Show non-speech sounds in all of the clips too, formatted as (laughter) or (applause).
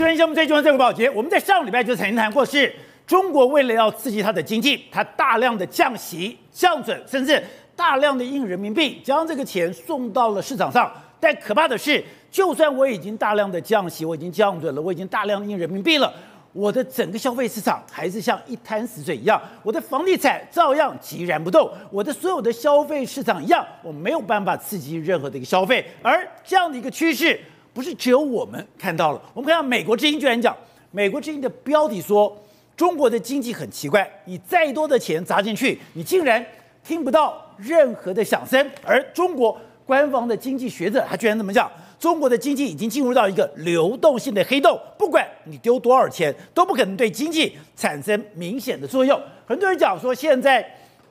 这边是我们最重要的这个宝杰，我们在上礼拜就曾经谈过是，中国为了要刺激它的经济，它大量的降息、降准，甚至大量的印人民币，将这个钱送到了市场上。但可怕的是，就算我已经大量的降息，我已经降准了，我已经大量的印人民币了。我的整个消费市场还是像一滩死水一样，我的房地产照样岌然不动，我的所有的消费市场一样，我没有办法刺激任何的一个消费。而这样的一个趋势，不是只有我们看到了。我们看到美国之音居然讲，美国之音的标题说，中国的经济很奇怪，你再多的钱砸进去，你竟然听不到任何的响声。而中国官方的经济学者他居然这么讲。中国的经济已经进入到一个流动性的黑洞，不管你丢多少钱，都不可能对经济产生明显的作用。很多人讲说，现在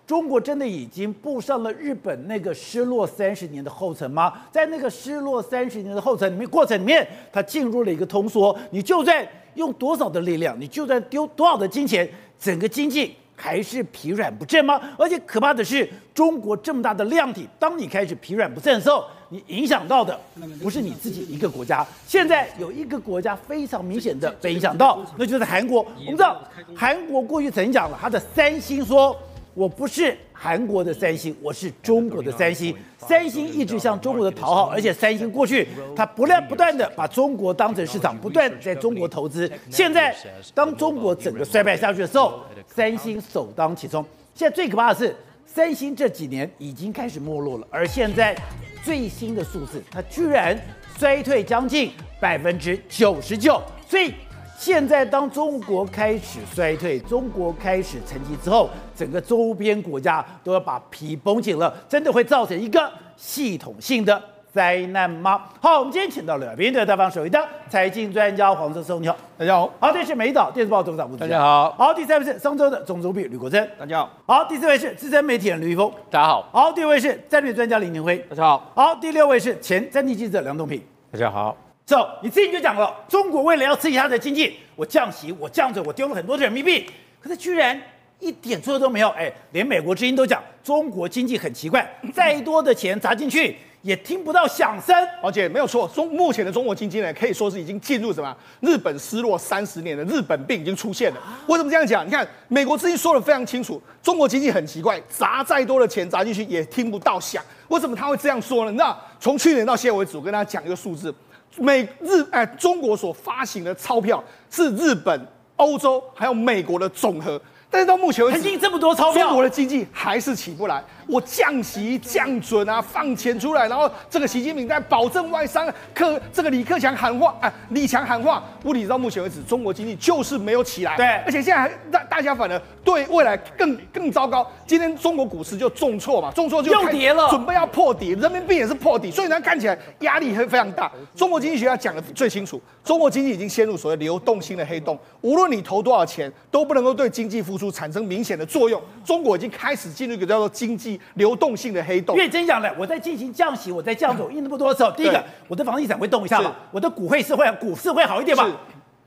中国真的已经步上了日本那个失落三十年的后尘吗？在那个失落三十年的后尘里面，过程里面，它进入了一个通缩。你就算用多少的力量，你就算丢多少的金钱，整个经济。还是疲软不振吗？而且可怕的是，中国这么大的量体，当你开始疲软不振的时候，你影响到的不是你自己一个国家。现在有一个国家非常明显的被影响到，那就是韩国。我们知道，韩国过去曾经讲了，他的三星说。我不是韩国的三星，我是中国的三星。三星一直向中国的讨好，而且三星过去它不断不断的把中国当成市场，不断在中国投资。现在当中国整个衰败下去的时候，三星首当其冲。现在最可怕的是，三星这几年已经开始没落了，而现在最新的数字，它居然衰退将近百分之九十九，所以。现在，当中国开始衰退，中国开始沉寂之后，整个周边国家都要把皮绷紧了，真的会造成一个系统性的灾难吗？好，我们今天请到了来宾，大方首位的财经专家黄世聪，你好，大家好。好，这是《美岛电视报》董事长吴子嘉，大家好。好，第三位是商周的总主笔吕国珍，大家好。好，第四位是资深媒体人吕玉峰，大家好。好，第五位是战略专家林廷辉，大家好。好，第六位是前战地记者梁东平，大家好。走，你自己就讲了，中国为了要刺激它的经济，我降息，我降准，我丢了很多的人民币，可是居然一点作用都没有。哎，连美国之音都讲，中国经济很奇怪，(laughs) 再多的钱砸进去也听不到响声。而且没有错，中目前的中国经济呢，可以说是已经进入什么日本失落三十年的日本病已经出现了。为什么这样讲？你看，美国之音说的非常清楚，中国经济很奇怪，砸再多的钱砸进去也听不到响。为什么他会这样说呢？那从去年到现在为止，我跟大家讲一个数字。美日哎，中国所发行的钞票是日本、欧洲还有美国的总和，但是到目前为止，印这么多钞票，中国的经济还是起不来。我降息降准啊，放钱出来，然后这个习近平在保证外商，克这个李克强喊话，啊，李强喊话，问题到目前为止，中国经济就是没有起来。对，而且现在还大大家反而对未来更更糟糕。今天中国股市就重挫嘛，重挫就又跌了，准备要破底，人民币也是破底，所以它看起来压力会非常大。中国经济学家讲的最清楚，中国经济已经陷入所谓流动性的黑洞，无论你投多少钱，都不能够对经济复苏产生明显的作用。中国已经开始进入一个叫做经济。流动性的黑洞。因为真讲了，我在进行降息，我在降准，印那么多的时候，第一个，我的房地产会动一下嘛，我的股会是会股市会好一点嘛，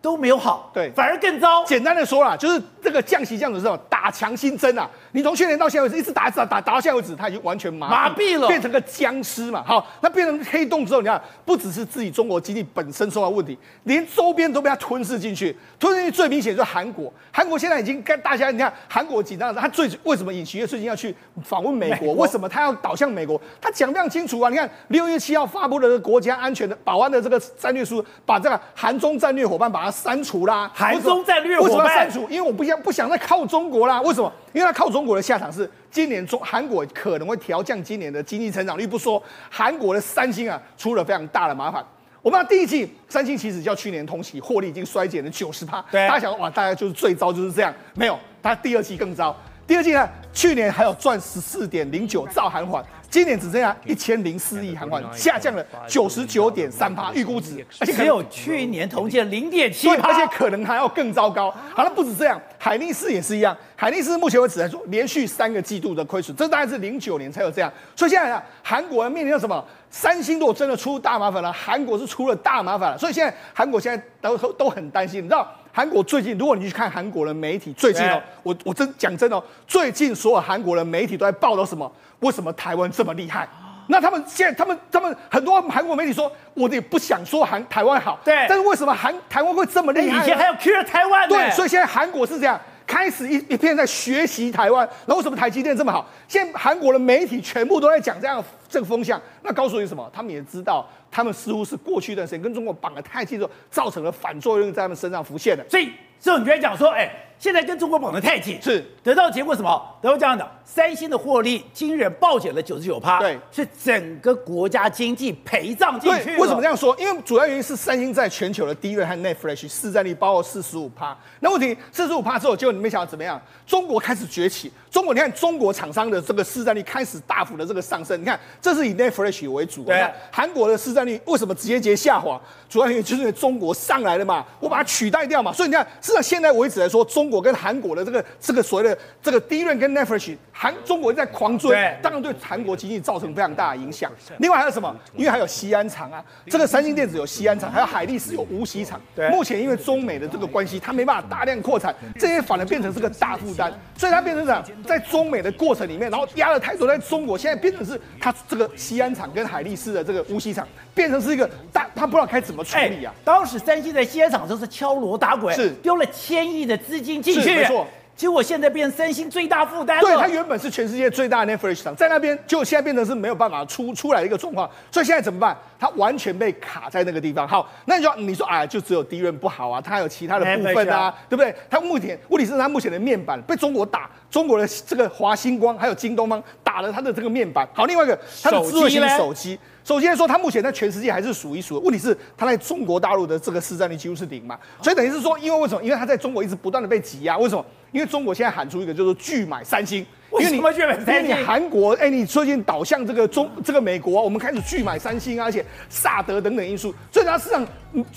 都没有好，对，反而更糟。简单的说啦，就是这个降息降准之后打强心针啊。你从去年到现在为止，一直打打打打到现在为止，他已经完全麻麻痹了，变成个僵尸嘛。好，那变成黑洞之后，你看，不只是自己中国经济本身受到问题，连周边都被它吞噬进去。吞噬进去最明显就是韩国，韩国现在已经跟大家，你看韩国紧张，他最为什么尹锡悦最近要去访问美国？美国为什么他要倒向美国？他讲非常清楚啊。你看六月七号发布的国家安全的保安的这个战略书，把这个韩中战略伙伴把它删除啦。韩中战略伙伴为什么要删除？因为我不想不想再靠中国啦。为什么？因为他靠中国的下场是。今年中韩国可能会调降今年的经济成长率，不说韩国的三星啊出了非常大的麻烦。我们第一季三星其实较去年同期获利已经衰减了九十趴，大家想哇，大概就是最糟就是这样，没有，它第二季更糟。第二季呢，去年还有赚十四点零九兆韩元。今年只剩下一千零四亿韩元，下降了九十九点三趴预估值，而且只有去年同期的零点七，而且可能还要更糟糕。好了，不止这样，海力士也是一样。海力士目前为止来说，连续三个季度的亏损，这大概是零九年才有这样。所以现在啊，韩国人面临到什么？三星如果真的出大麻烦了，韩国是出了大麻烦了。所以现在韩国现在都都很担心，你知道？韩国最近，如果你去看韩国的媒体，最近哦，我我真讲真哦，最近所有韩国的媒体都在报道什么？为什么台湾这么厉害？那他们现在，他们他们很多韩国媒体说，我也不想说韩台湾好，对，但是为什么韩台湾会这么厉害？以前还有 cure 台湾，对，所以现在韩国是这样，开始一一片在学习台湾。然后为什么台积电这么好？现在韩国的媒体全部都在讲这样这个风向，那告诉你什么？他们也知道，他们似乎是过去一段时间跟中国绑得太近之后，造成了反作用在他们身上浮现的。所以，所以你就讲说，哎。现在跟中国绑得太紧，是得到结果什么？得到这样的，三星的获利惊人暴减了九十九趴，对，是整个国家经济陪葬进去。为什么这样说？因为主要原因是三星在全球的 DRAM 和 NAND Flash 市占率包括四十五趴。那问题四十五趴之后，结果你们想要怎么样？中国开始崛起。中国，你看中国厂商的这个市占率开始大幅的这个上升。你看，这是以 Flash 为主。对。韩国的市占率为什么直接节下滑？主要原因就是因为中国上来了嘛，我把它取代掉嘛。所以你看，至少现在为止来说，中国跟韩国的这个。这个所谓的这个 DRAM 跟 NAND Flash，韩中国在狂追，当然对韩国经济造成非常大的影响。另外还有什么？因为还有西安厂啊，这个三星电子有西安厂，还有海力士有无锡厂。对，目前因为中美的这个关系，它没办法大量扩产，这些反而变成是个大负担，所以它变成什么？在中美的过程里面，然后压了太多在中国，现在变成是它这个西安厂跟海力士的这个无锡厂，变成是一个大，他不知道该怎么处理啊。当时三星在西安厂都是敲锣打鼓，是丢了千亿的资金进去，没错。结果现在变成三星最大负担了。对，它原本是全世界最大的 Flash 厂，在那边，就现在变成是没有办法出出来的一个状况。所以现在怎么办？它完全被卡在那个地方。好，那你说你说啊，就只有 DRAM 不好啊，它还有其他的部分啊，对不对？它目前问题是它目前的面板被中国打，中国的这个华星光还有京东方打了它的这个面板。好，另外一个它的智慧型手机。首先说，它目前在全世界还是数一数的。问题是，它在中国大陆的这个市占率几乎是零嘛，所以等于是说，因为为什么？因为它在中国一直不断的被挤压。为什么？因为中国现在喊出一个就是拒买三星。为什么拒买三星？因为你韩国，哎，你最近倒向这个中这个美国，我们开始拒买三星啊，而且萨德等等因素，所以它实际上，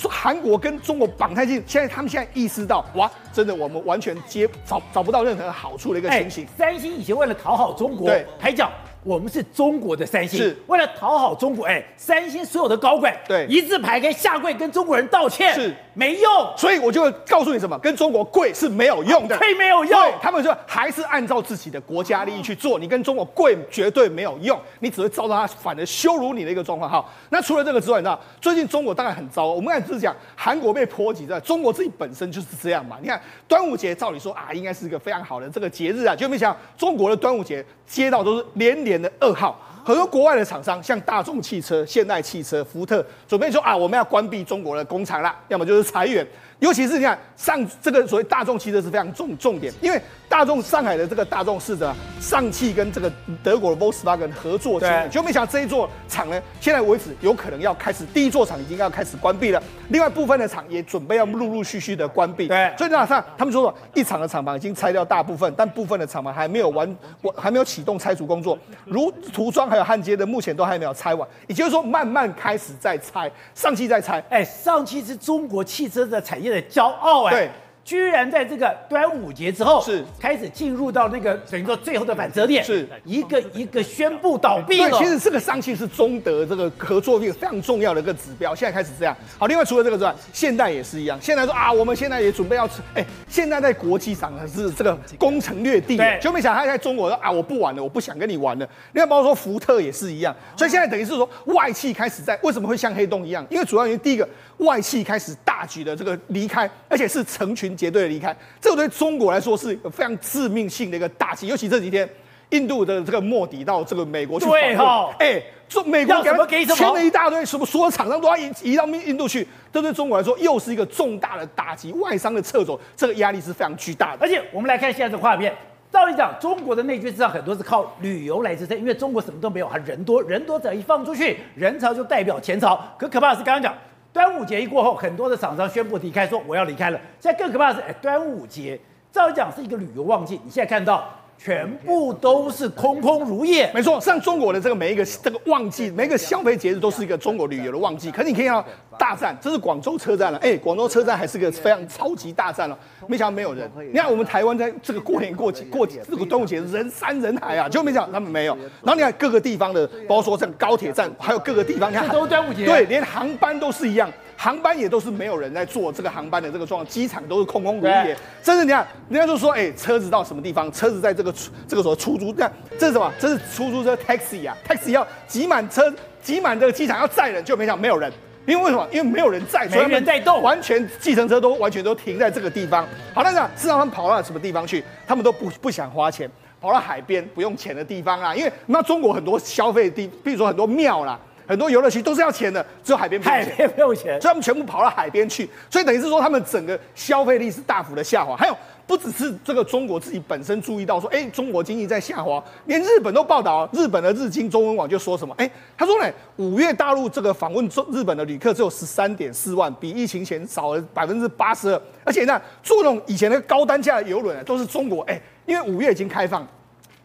韩国跟中国绑太近。现在他们现在意识到，哇，真的我们完全接找找不到任何好处的一个情形。三星以前为了讨好中国，对，还讲。我们是中国的三星，是为了讨好中国。哎，三星所有的高管，对，一字排开下跪跟中国人道歉，是没用。所以我就告诉你什么，跟中国跪是没有用的，跪没有用。他们说还是按照自己的国家利益去做，你跟中国跪绝对没有用，你只会遭到他反而羞辱你的一个状况。哈，那除了这个之外，你知道最近中国当然很糟。我们刚才只是讲韩国被波及的，中国自己本身就是这样嘛。你看端午节，照理说啊，应该是一个非常好的这个节日啊，就没想到中国的端午节街道都是连连的噩耗。很多国外的厂商，像大众汽车、现代汽车、福特，准备说啊，我们要关闭中国的工厂了，要么就是裁员。尤其是你看上这个所谓大众汽车是非常重重点，因为大众上海的这个大众是的上汽跟这个德国的 Volkswagen 合作，对，就没想到这一座厂呢，现在为止有可能要开始第一座厂已经要开始关闭了，另外部分的厂也准备要陆陆续续的关闭，对，所以你看他们说说一厂的厂房已经拆掉大部分，但部分的厂房还没有完，我还没有启动拆除工作，如涂装还有焊接的目前都还没有拆完，也就是说慢慢开始在拆，上汽在拆，哎，上汽是中国汽车的产业的骄傲哎，对，居然在这个端午节之后是开始进入到那个等于说最后的转折点，是一个一个宣布倒闭了。对，其实这个上汽是中德这个合作一个非常重要的一个指标，现在开始这样。好，另外除了这个之外，现代也是一样。现在说啊，我们现在也准备要，哎，现在在国际上是这个攻城略地，就没想到他在中国说啊，我不玩了，我不想跟你玩了。另外包括说福特也是一样，所以现在等于是说外企开始在为什么会像黑洞一样？因为主要原因第一个。外企开始大举的这个离开，而且是成群结队的离开，这个对中国来说是非常致命性的一个打击。尤其这几天，印度的这个莫迪到这个美国去访问，对哈，哎，中美国给给签了一大堆，什么所有厂商都要移移到印度去，这对中国来说又是一个重大的打击。外商的撤走，这个压力是非常巨大的。而且我们来看现在的画面，照理讲，中国的内需市场很多是靠旅游来支撑，因为中国什么都没有，还人多人多，只要一放出去，人潮就代表钱潮。可可怕的是，刚刚讲。端午节一过后，很多的厂商宣布离开，说我要离开了。现在更可怕的是，哎，端午节照讲是一个旅游旺季，你现在看到。全部都是空空如也，没错。像中国的这个每一个这个旺季，每一个消费节日都是一个中国旅游的旺季。可是你可以看到大战，这是广州车站了。哎，广州车站还是个非常超级大战了。没想到没有人。你看我们台湾在这个过年过节过节这个端午节人山人海啊，就没想到他们没有。然后你看各个地方的，包括说像高铁站，还有各个地方，你看都端午节，对，连航班都是一样。航班也都是没有人在坐这个航班的这个状况，机场都是空空如也。对甚至你看，人家就说，哎，车子到什么地方？车子在这个这个所谓出租，这这是什么？这是出租车 taxi 啊，taxi 要挤满车，挤满这个机场要载人，就没想没有人。因为为什么？因为没有人在，没人在动，完全计程车都完全都停在这个地方。好，那这样，事实上他们跑到什么地方去？他们都不不想花钱，跑到海边不用钱的地方啊。因为那中国很多消费地，比如说很多庙啦，很多游乐区都是要钱的，只有海边不用钱。海边不用钱，所以他们全部跑到海边去，所以等于是说他们整个消费力是大幅的下滑。还有。不只是这个中国自己本身注意到说，哎，中国经济在下滑，连日本都报道，日本的日经中文网就说什么，哎，他说呢，五月大陆这个访问中日本的旅客只有十三点四万，比疫情前少了百分之八十二，而且呢，坐那种以前的高单价的游轮都是中国，哎，因为五月已经开放，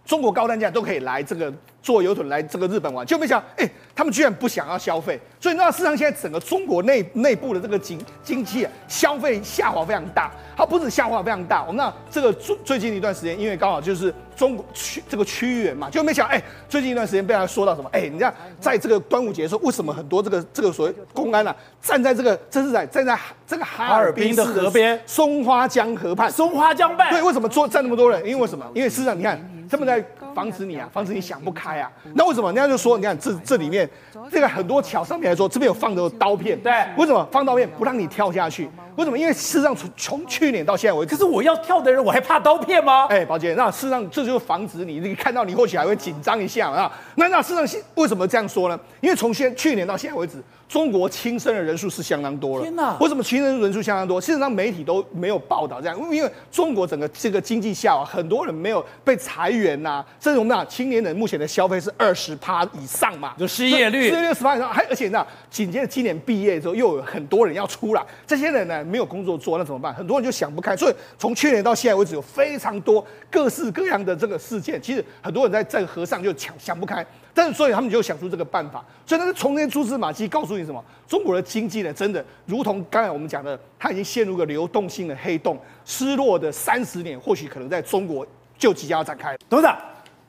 中国高单价都可以来这个。坐游轮来这个日本玩，就没想，哎、欸，他们居然不想要消费，所以那事实上现在整个中国内内部的这个经经济啊，消费下滑非常大。它不止下滑非常大，我们那这个最最近一段时间，因为刚好就是中国区这个区域嘛，就没想，哎、欸，最近一段时间被他说到什么？哎、欸，你看在这个端午节的时候，为什么很多这个这个所谓公安啊，站在这个这是在站在这个哈尔滨的河边松花江河畔，松花江畔，对，为什么坐站那么多人？因为为什么？因为事实上你看。他们在防止你啊，防止你想不开啊。那为什么？人家就说，你看这这里面这个很多桥上面来说，这边有放的刀片。对，为什么放刀片不让你跳下去？为什么？因为事实上从从去年到现在为止，可是我要跳的人，我还怕刀片吗？哎，宝姐，那事实上这就是防止你，你看到你或许还会紧张一下啊。那那事实上为什么这样说呢？因为从现去年到现在为止。中国轻生的人数是相当多了。天哪！为什么轻生人数相当多？事实上，媒体都没有报道这样，因为中国整个这个经济下滑，很多人没有被裁员呐、啊。这种那青年人目前的消费是二十趴以上嘛，就失业率，失业率十趴以上。还而且那紧接着今年毕业之后，又有很多人要出来，这些人呢没有工作做，那怎么办？很多人就想不开。所以从去年到现在为止，有非常多各式各样的这个事件。其实很多人在这个河上就想想不开。但是，所以他们就想出这个办法。所以，那是从那些蛛丝马迹告诉你什么？中国的经济呢，真的如同刚才我们讲的，它已经陷入个流动性的黑洞，失落的三十年，或许可能在中国就即将要展开。董事长，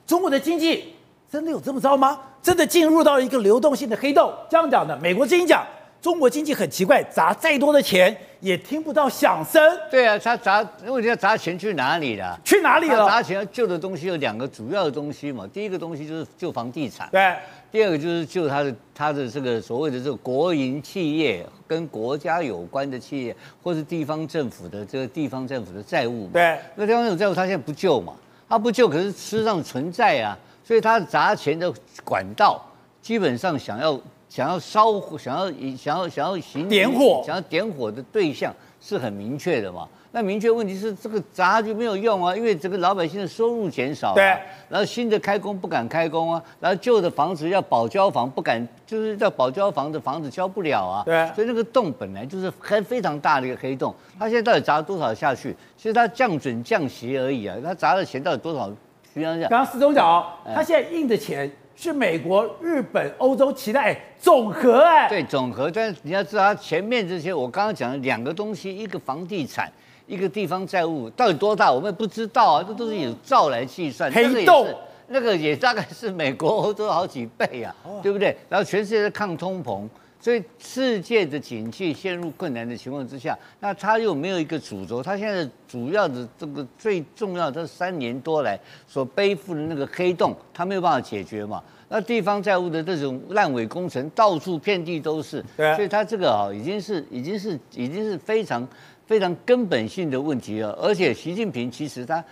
中国的经济真的有这么糟吗？真的进入到一个流动性的黑洞？这样讲的，美国经济讲。中国经济很奇怪，砸再多的钱也听不到响声。对啊，他砸，问题要砸钱去哪里了？去哪里了？砸钱要救的东西有两个主要的东西嘛。第一个东西就是救房地产，对。第二个就是救他的他的这个所谓的这个国营企业跟国家有关的企业，或是地方政府的这个地方政府的债务嘛。对。那地方政府债务他现在不救嘛？他不救，可是事实上存在啊。所以他砸钱的管道基本上想要。想要烧火，想要想要想要行点火，想要点火的对象是很明确的嘛？那明确问题是这个砸就没有用啊，因为整个老百姓的收入减少，对，然后新的开工不敢开工啊，然后旧的房子要保交房不敢，就是要保交房的房子交不了啊，对，所以那个洞本来就是很非常大的一个黑洞，他现在到底砸了多少下去？其实他降准降息而已啊，他砸的钱到底多少？刚刚司总讲，他现在印的钱。是美国、日本、欧洲期待总和哎，对总和，但是你要知道，它前面这些我刚刚讲的两个东西，一个房地产，一个地方债务，到底多大，我们也不知道啊，这都是有兆来计算。黑洞，那个也大概是美国、欧洲好几倍啊，对不对？然后全世界在抗通膨。所以世界的景气陷入困难的情况之下，那他又没有一个主轴，他现在主要的这个最重要的这三年多来所背负的那个黑洞，他没有办法解决嘛？那地方债务的这种烂尾工程到处遍地都是，对，所以他这个啊已经是已经是已经是非常非常根本性的问题了。而且习近平其实他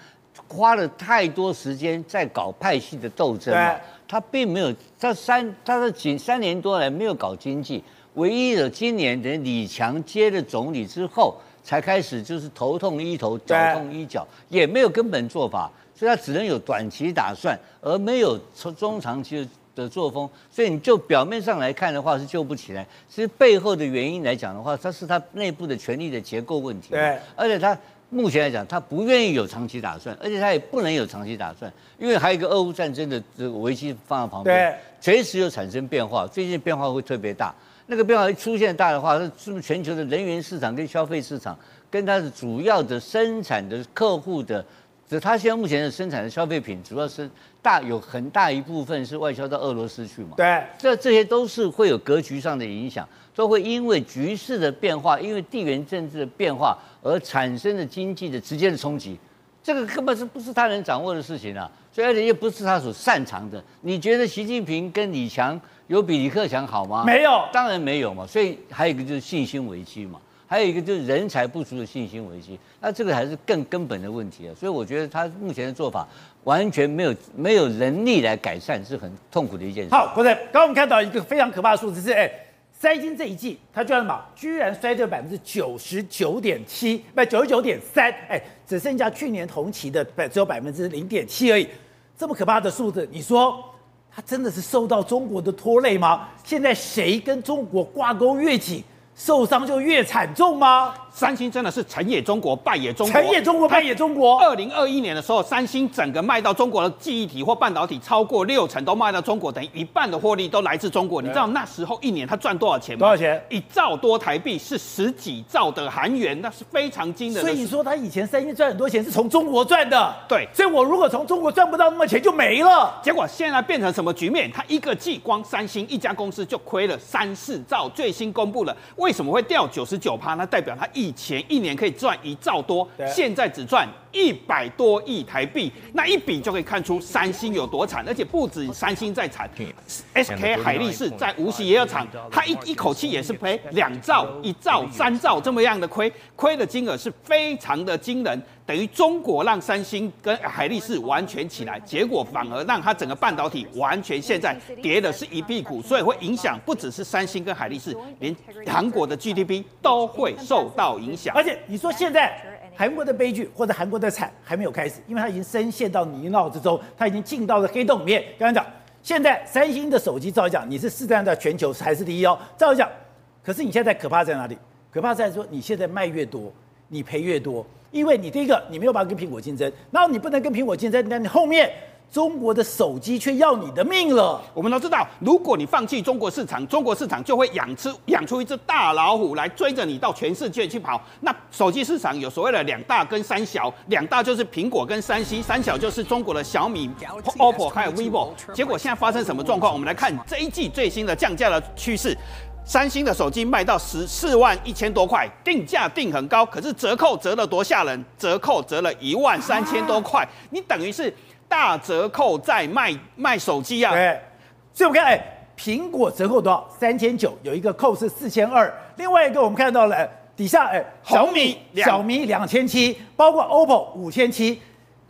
花了太多时间在搞派系的斗争嘛。他并没有，他三，他的仅三年多来没有搞经济，唯一的今年等李强接了总理之后，才开始就是头痛医头，脚痛医脚，也没有根本做法，所以他只能有短期打算，而没有从中长期的作风，所以你就表面上来看的话是救不起来，其实背后的原因来讲的话，他是他内部的权力的结构问题，对，而且他。目前来讲，他不愿意有长期打算，而且他也不能有长期打算，因为还有一个俄乌战争的这个危机放在旁边，随时有产生变化。最近变化会特别大，那个变化一出现大的话，是不是全球的能源市场跟消费市场，跟它的主要的生产的客户的这它现在目前的生产的消费品，主要是大有很大一部分是外销到俄罗斯去嘛。对，这这些都是会有格局上的影响，都会因为局势的变化，因为地缘政治的变化而产生的经济的直接的冲击。这个根本是不是他能掌握的事情啊？所以而且又不是他所擅长的。你觉得习近平跟李强有比李克强好吗？没有，当然没有嘛。所以还有一个就是信心危机嘛，还有一个就是人才不足的信心危机。那这个还是更根本的问题啊。所以我觉得他目前的做法完全没有没有能力来改善，是很痛苦的一件事。好，国正，刚刚我们看到一个非常可怕的数字是，哎。三星这一季，它居然什么？居然衰退百分之九十九点七，不，九十九点三，哎，只剩下去年同期的百只有百分之零点七而已。这么可怕的数字，你说它真的是受到中国的拖累吗？现在谁跟中国挂钩越紧，受伤就越惨重吗？三星真的是成也中国，败也中国。成也中国，败也中国。二零二一年的时候，三星整个卖到中国的记忆体或半导体超过六成都卖到中国，等于一半的获利都来自中国。你知道那时候一年他赚多少钱吗？多少钱？一兆多台币，是十几兆的韩元，那是非常惊人的。所以你说他以前三星赚很多钱是从中国赚的，对。所以我如果从中国赚不到那么钱就没了。结果现在变成什么局面？他一个季光三星一家公司就亏了三四兆。最新公布了为什么会掉九十九趴？那代表他以前一年可以。赚一兆多，现在只赚一百多亿台币，那一比就可以看出三星有多惨，而且不止三星在惨，SK 海力士在无锡也有厂，他一一口气也是赔两兆、一兆、三兆这么样的亏，亏的金额是非常的惊人，等于中国让三星跟海力士完全起来，结果反而让它整个半导体完全现在跌的是一屁股，所以会影响不只是三星跟海力士，连韩国的 GDP 都会受到影响，而且你说现在。韩国的悲剧或者韩国的惨还没有开始，因为它已经深陷到泥淖之中，它已经进到了黑洞里面。刚刚讲，现在三星的手机照讲，你是市占在全球还是第一哦？照讲，可是你现在可怕在哪里？可怕在说你现在卖越多，你赔越多，因为你第一个你没有办法跟苹果竞争，然后你不能跟苹果竞争，那你后面。中国的手机却要你的命了。我们都知道，如果你放弃中国市场，中国市场就会养出养出一只大老虎来追着你到全世界去跑。那手机市场有所谓的两大跟三小，两大就是苹果跟三星，三小就是中国的小米、OPPO 还有 vivo。结果现在发生什么状况？我们来看这一季最新的降价的趋势。三星的手机卖到十四万一千多块，定价定很高，可是折扣折了多吓人？折扣折了一万三千多块，你等于是。大折扣在卖卖手机啊！对，所以我们看，哎，苹果折扣多少？三千九，有一个扣是四千二。另外一个我们看到了底下，哎，小米小米两千七，包括 OPPO 五千七，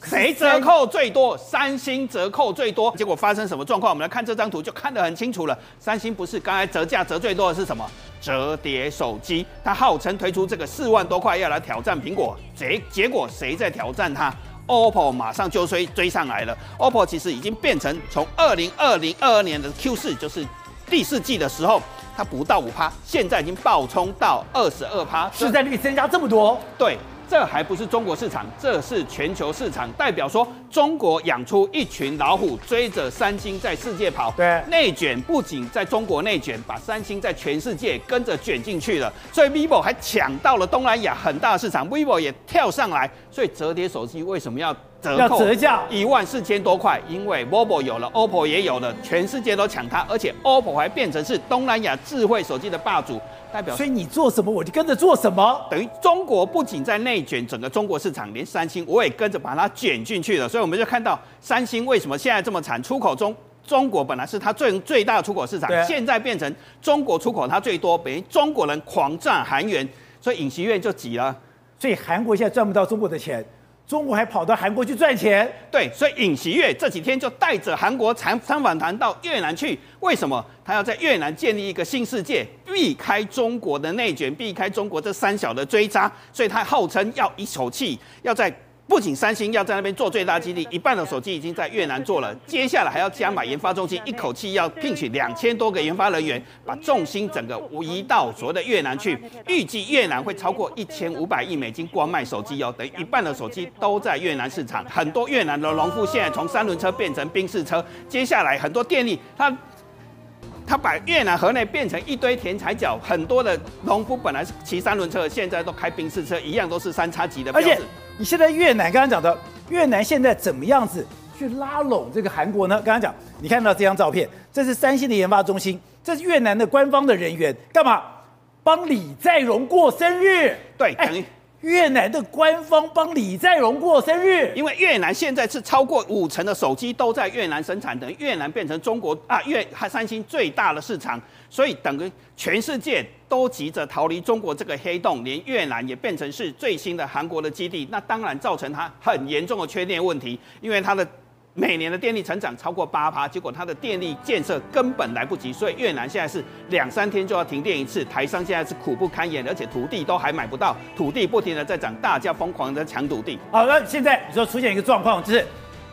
谁折扣最多？三星折扣最多。结果发生什么状况？我们来看这张图就看得很清楚了。三星不是刚才折价折最多的是什么？折叠手机，它号称推出这个四万多块要来挑战苹果，结结果谁在挑战它？OPPO 马上就追追上来了。OPPO 其实已经变成从二零二零二二年的 Q 四，就是第四季的时候，它不到五趴，现在已经暴冲到二十二趴，市占率增加这么多。对。这还不是中国市场，这是全球市场。代表说，中国养出一群老虎，追着三星在世界跑。对，内卷不仅在中国内卷，把三星在全世界跟着卷进去了。所以 vivo 还抢到了东南亚很大的市场，vivo 也跳上来。所以折叠手机为什么要折扣？要折价一万四千多块，因为 vivo 有了，OPPO 也有了，全世界都抢它，而且 OPPO 还变成是东南亚智慧手机的霸主。代表，所以你做什么我就跟着做什么，等于中国不仅在内卷整个中国市场，连三星我也跟着把它卷进去了。所以我们就看到三星为什么现在这么惨？出口中中国本来是它最最大的出口市场，现在变成中国出口它最多，等于中国人狂赚韩元，所以尹锡悦就急了。所以韩国现在赚不到中国的钱。中国还跑到韩国去赚钱，对，所以尹锡悦这几天就带着韩国参参访团到越南去。为什么他要在越南建立一个新世界，避开中国的内卷，避开中国这三小的追杀？所以他号称要一口气要在。不仅三星要在那边做最大基地，一半的手机已经在越南做了，接下来还要加码研发中心，一口气要聘请两千多个研发人员，把重心整个移到所谓的越南去。预计越南会超过一千五百亿美金光卖手机哦，等于一半的手机都在越南市场。很多越南的农夫现在从三轮车变成冰士车，接下来很多电力它。他把越南河内变成一堆田踩角，很多的农夫本来是骑三轮车，现在都开冰士车，一样都是三叉戟的标志。你现在越南刚刚讲的越南现在怎么样子去拉拢这个韩国呢？刚刚讲你看到这张照片，这是三星的研发中心，这是越南的官方的人员干嘛？帮李在镕过生日？对，等于。越南的官方帮李在镕过生日，因为越南现在是超过五成的手机都在越南生产，等越南变成中国啊越三星最大的市场，所以等于全世界都急着逃离中国这个黑洞，连越南也变成是最新的韩国的基地，那当然造成它很严重的缺电问题，因为它的。每年的电力成长超过八趴，结果它的电力建设根本来不及，所以越南现在是两三天就要停电一次。台商现在是苦不堪言，而且土地都还买不到，土地不停的在涨，大家疯狂的抢土地。好，那现在你说出现一个状况，就是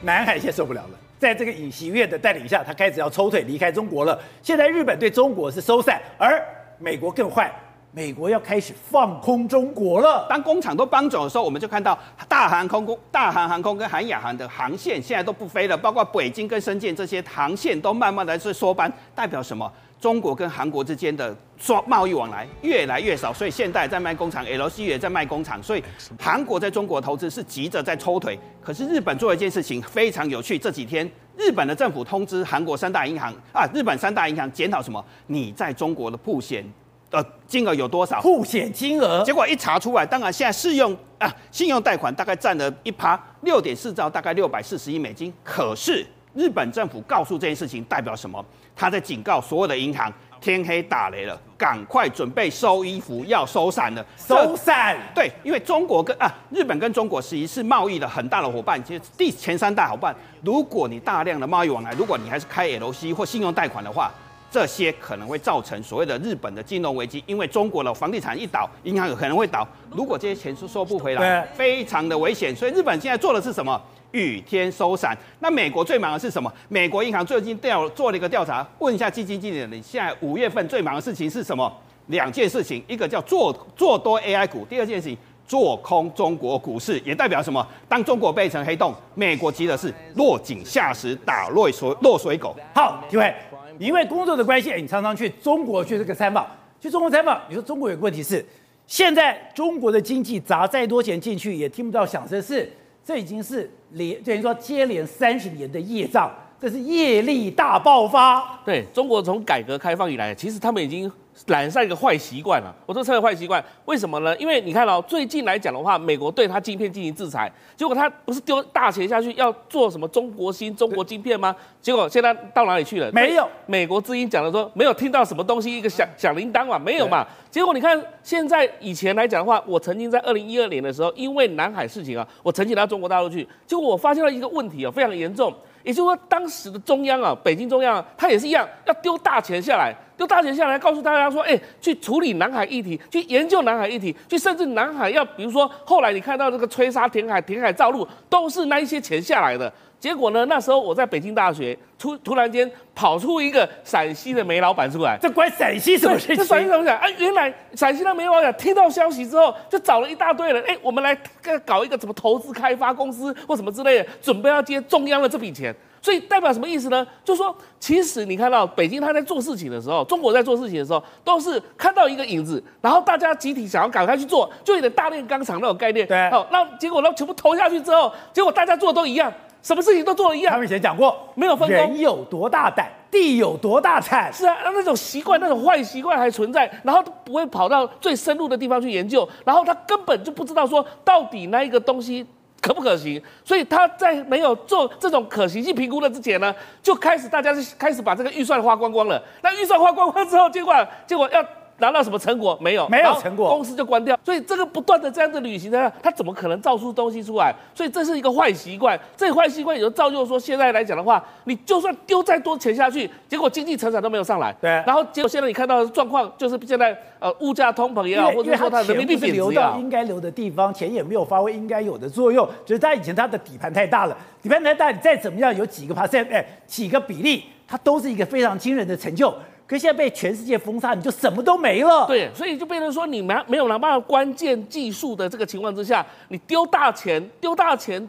南海现在受不了了，在这个尹锡悦的带领下，他开始要抽腿离开中国了。现在日本对中国是收散，而美国更坏。美国要开始放空中国了。当工厂都搬走的时候，我们就看到大韩空空、大韩航空跟韩亚航的航线现在都不飞了，包括北京跟深圳这些航线都慢慢的在缩班，代表什么？中国跟韩国之间的双贸易往来越来越少，所以现在在卖工厂，LC 也在卖工厂，所以韩国在中国投资是急着在抽腿。可是日本做一件事情非常有趣，这几天日本的政府通知韩国三大银行啊，日本三大银行检讨什么？你在中国的曝险。呃，金额有多少？互险金额，结果一查出来，当然现在适用啊，信用贷款大概占了一趴，六点四兆，大概六百四十亿美金。可是日本政府告诉这件事情代表什么？他在警告所有的银行，天黑打雷了，赶快准备收衣服，要收伞了。收伞？对，因为中国跟啊，日本跟中国是一是贸易的很大的伙伴，其实第前三大伙伴。如果你大量的贸易往来，如果你还是开 LC 或信用贷款的话。这些可能会造成所谓的日本的金融危机，因为中国的房地产一倒，银行有可能会倒。如果这些钱是收不回来，非常的危险。所以日本现在做的是什么？雨天收伞。那美国最忙的是什么？美国银行最近调做了一个调查，问一下基金经理，你现在五月份最忙的事情是什么？两件事情，一个叫做做多 AI 股，第二件事情做空中国股市，也代表什么？当中国变成黑洞，美国急的是落井下石，打落水落水狗。好，各位。因为工作的关系，你常常去中国去这个参访，去中国参访。你说中国有个问题是，现在中国的经济砸再多钱进去，也听不到响声，是这已经是连等于说接连三十年的业障，这是业力大爆发。对，中国从改革开放以来，其实他们已经。染上一个坏习惯了，我说这个坏习惯，为什么呢？因为你看哦，最近来讲的话，美国对他晶片进行制裁，结果他不是丢大钱下去要做什么中国芯、中国晶片吗？结果现在到哪里去了？没有。美国之音讲的说，没有听到什么东西，一个响响铃铛嘛，没有嘛。结果你看，现在以前来讲的话，我曾经在二零一二年的时候，因为南海事情啊，我曾经到中国大陆去，结果我发现了一个问题啊，非常严重。也就是说，当时的中央啊，北京中央啊，他也是一样，要丢大钱下来，丢大钱下来，告诉大家说，哎，去处理南海议题，去研究南海议题，去甚至南海要，比如说后来你看到这个吹沙填海、填海造陆，都是那一些钱下来的。结果呢？那时候我在北京大学，突突然间跑出一个陕西的煤老板出来，这关陕西什么事情？这陕西怎么讲？啊，原来陕西的煤老板听到消息之后，就找了一大堆人，哎，我们来搞一个什么投资开发公司或什么之类的，准备要接中央的这笔钱。所以代表什么意思呢？就是说，其实你看到北京他在做事情的时候，中国在做事情的时候，都是看到一个影子，然后大家集体想要赶快去做，就有点大炼钢厂那种概念。对，好，那结果呢，全部投下去之后，结果大家做的都一样。什么事情都做了一样。他们以前讲过，没有分工。人有多大胆，地有多大产。是啊，那种习惯，那种坏习惯还存在，然后都不会跑到最深入的地方去研究，然后他根本就不知道说到底那一个东西可不可行，所以他在没有做这种可行性评估的之前呢，就开始大家就开始把这个预算花光光了。那预算花光光之后，结果结果要。拿到什么成果没有？没有成果，公司就关掉。所以这个不断的这样子旅行呢，他怎么可能造出东西出来？所以这是一个坏习惯。这个坏习惯也就造就说，现在来讲的话，你就算丢再多钱下去，结果经济成长都没有上来。对。然后结果现在你看到的状况，就是现在呃物价通膨也好，或者说它人民币贬值流到应该流的地方，钱也没有发挥应该有的作用。就是他以前他的底盘太大了，底盘太大，你再怎么样有几个 percent，哎，几个比例，它都是一个非常惊人的成就。可现在被全世界封杀，你就什么都没了。对，所以就变成说，你没没有拿办法关键技术的这个情况之下，你丢大钱，丢大钱，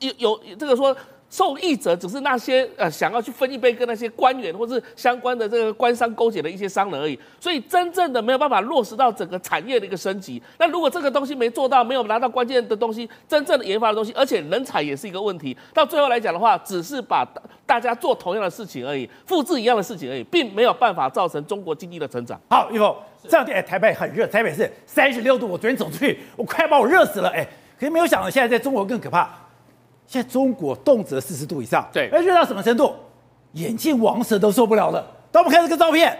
有有这个说受益者只是那些呃想要去分一杯羹那些官员或是相关的这个官商勾结的一些商人而已。所以真正的没有办法落实到整个产业的一个升级。那如果这个东西没做到，没有拿到关键的东西，真正的研发的东西，而且人才也是一个问题。到最后来讲的话，只是把大家做同样的事情而已，复制一样的事情而已，并没有办法造成中国经济的成长。好，玉凤，这两天，台北很热，台北是三十六度，我昨天走出去，我快把我热死了，哎，可是没有想到现在在中国更可怕。现在中国动辄四十度以上，对，而热到什么程度？眼镜王蛇都受不了了。当我们看这个照片，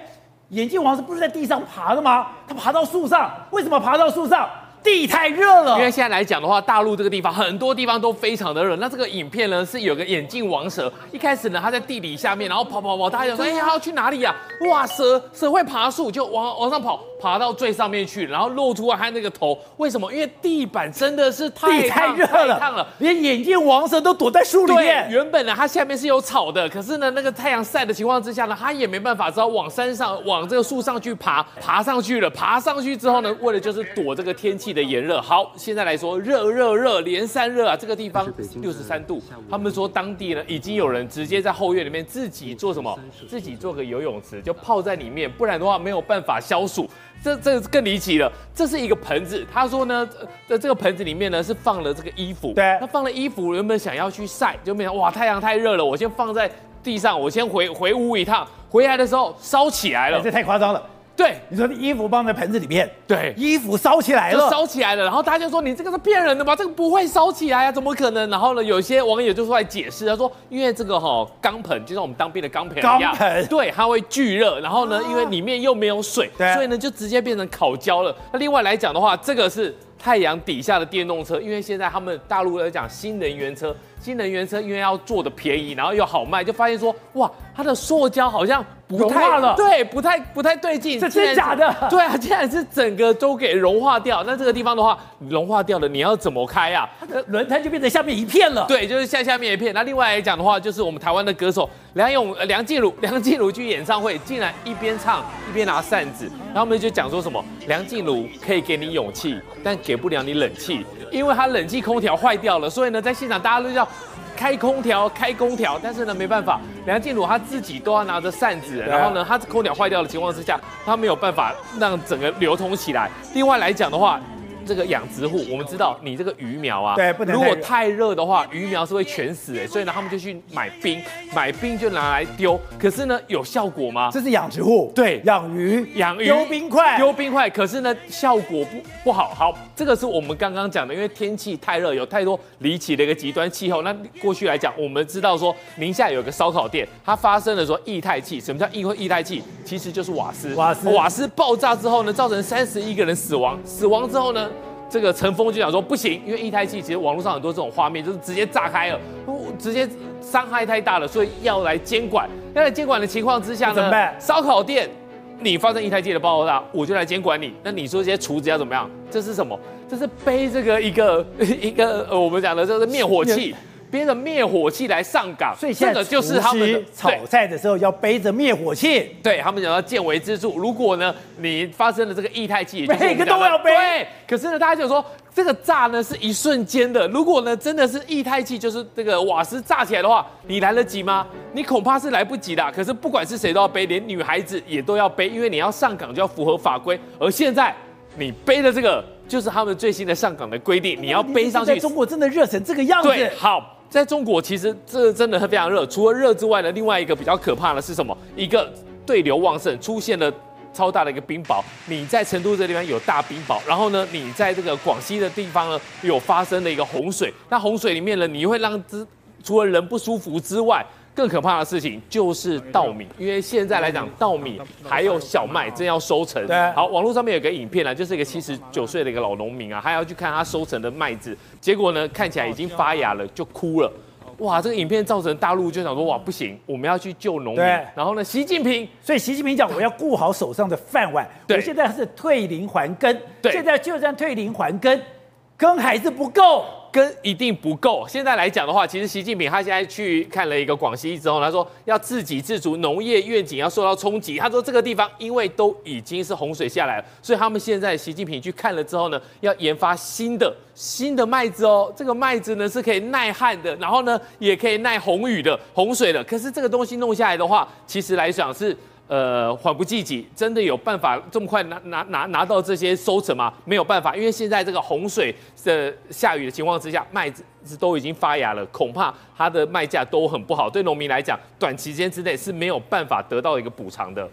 眼镜王蛇不是在地上爬的吗？它爬到树上，为什么爬到树上？地太热了，因为现在来讲的话，大陆这个地方很多地方都非常的热。那这个影片呢，是有个眼镜王蛇，一开始呢，它在地底下面，然后跑跑跑，大家就说，哎，它要去哪里呀？哇，蛇蛇会爬树，就往往上跑，爬到最上面去，然后露出他那个头。为什么？因为地板真的是太太热了，太烫了，连眼镜王蛇都躲在树里面。对，原本呢，它下面是有草的，可是呢，那个太阳晒的情况之下呢，它也没办法，只好往山上，往这个树上去爬，爬上去了。爬上去之后呢，为了就是躲这个天气的炎热。好。现在来说，热热热连三热啊！这个地方六十三度，他们说当地呢已经有人直接在后院里面自己做什么？自己做个游泳池，就泡在里面，不然的话没有办法消暑。这这更离奇了，这是一个盆子。他说呢，在这个盆子里面呢是放了这个衣服。对，他放了衣服，原本想要去晒，就没想哇，太阳太热了，我先放在地上，我先回回屋一趟，回来的时候烧起来了。这太夸张了。对，你说衣服放在盆子里面，对，衣服烧起来了，烧起来了，然后大家就说你这个是骗人的吧？这个不会烧起来呀、啊，怎么可能？然后呢，有些网友就出来解释，他说因为这个哈、哦、钢盆，就像我们当兵的钢盆一样，钢盆，对，它会聚热，然后呢，因为里面又没有水，对，所以呢就直接变成烤焦了。那另外来讲的话，这个是太阳底下的电动车，因为现在他们大陆来讲新能源车。新能源车因为要做的便宜，然后又好卖，就发现说，哇，它的塑胶好像不太了，对，不太不太对劲，这真假的？(laughs) 对啊，竟然是整个都给融化掉。那这个地方的话，融化掉了，你要怎么开啊？它的轮胎就变成下面一片了。对，就是下下面一片。那另外来讲的话，就是我们台湾的歌手梁咏梁静茹，梁静茹去演唱会，竟然一边唱一边拿扇子，然后我们就讲说什么，梁静茹可以给你勇气，但给不了你冷气，因为她冷气空调坏掉了，所以呢，在现场大家都叫。开空调，开空调，但是呢，没办法，梁静茹她自己都要拿着扇子，然后呢，她空调坏掉的情况之下，她没有办法让整个流通起来。另外来讲的话。这个养殖户，我们知道你这个鱼苗啊，对，不能。如果太热的话，鱼苗是会全死哎，所以呢，他们就去买冰，买冰就拿来丢。可是呢，有效果吗？这是养殖户，对，养鱼，养鱼，丢冰块，丢冰块。可是呢，效果不不好。好，这个是我们刚刚讲的，因为天气太热，有太多离奇的一个极端气候。那过去来讲，我们知道说，宁夏有个烧烤店，它发生了说液态气。什么叫液液态气？其实就是瓦斯。瓦斯，瓦斯爆炸之后呢，造成三十一个人死亡。死亡之后呢？这个陈峰就想说不行，因为一胎气其实网络上很多这种画面就是直接炸开了，直接伤害太大了，所以要来监管。要来监管的情况之下呢，烧烤店你发生液态气的爆炸，我就来监管你。那你说这些厨子要怎么样？这是什么？这是背这个一个 (laughs) 一个呃，我们讲的这个灭火器。背着灭火器来上岗，所以现在就是他们炒菜的时候要背着灭火器。对，他们讲到见微知著。如果呢，你发生了这个液态气，每个都要背。对，可是呢，大家就说这个炸呢是一瞬间的。如果呢真的是液态气，就是这个瓦斯炸起来的话，你来得及吗？你恐怕是来不及的。可是不管是谁都要背，连女孩子也都要背，因为你要上岗就要符合法规。而现在你背的这个就是他们最新的上岗的规定，你要背上去。在中国真的热成这个样子。对，好。在中国，其实这真的非常热。除了热之外呢，另外一个比较可怕的是什么？一个对流旺盛，出现了超大的一个冰雹。你在成都这地方有大冰雹，然后呢，你在这个广西的地方呢，有发生了一个洪水。那洪水里面呢，你会让之除了人不舒服之外，更可怕的事情就是稻米，因为现在来讲，稻米还有小麦正要收成。对，好，网络上面有个影片呢，就是一个七十九岁的一个老农民啊，他要去看他收成的麦子，结果呢，看起来已经发芽了，就哭了。哇，这个影片造成大陆就想说，哇，不行，我们要去救农民。对，然后呢，习近平，所以习近平讲，我要顾好手上的饭碗。对，我现在是退林还耕。对，现在就算退林还耕，耕还是不够。跟一定不够。现在来讲的话，其实习近平他现在去看了一个广西之后，他说要自给自足，农业愿景要受到冲击。他说这个地方因为都已经是洪水下来了，所以他们现在习近平去看了之后呢，要研发新的新的麦子哦。这个麦子呢是可以耐旱的，然后呢也可以耐洪雨的、洪水的。可是这个东西弄下来的话，其实来讲是。呃，缓不济急，真的有办法这么快拿拿拿拿到这些收成吗？没有办法，因为现在这个洪水的下雨的情况之下，麦子都已经发芽了，恐怕它的卖价都很不好，对农民来讲，短期间之内是没有办法得到一个补偿的。